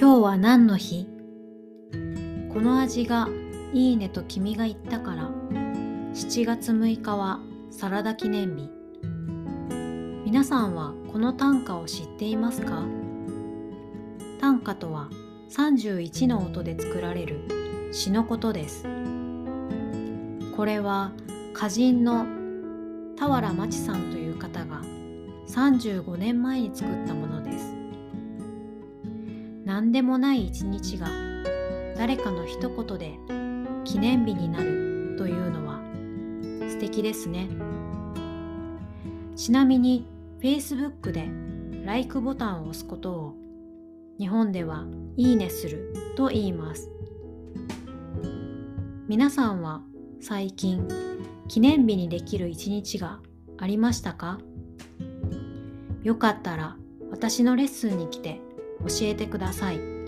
今日は何の日？この味がいいねと君が言ったから。7月6日はサラダ記念日。皆さんはこの短歌を知っていますか？短歌とは31の音で作られる詩のことです。これは歌人の俵真知さんという方が35年前に作ったもの何でもない一日が誰かの一言で記念日になるというのは素敵ですね。ちなみに Facebook で LIKE ボタンを押すことを日本ではいいねすると言います。皆さんは最近記念日にできる一日がありましたか？よかったら私のレッスンに来て教えてください。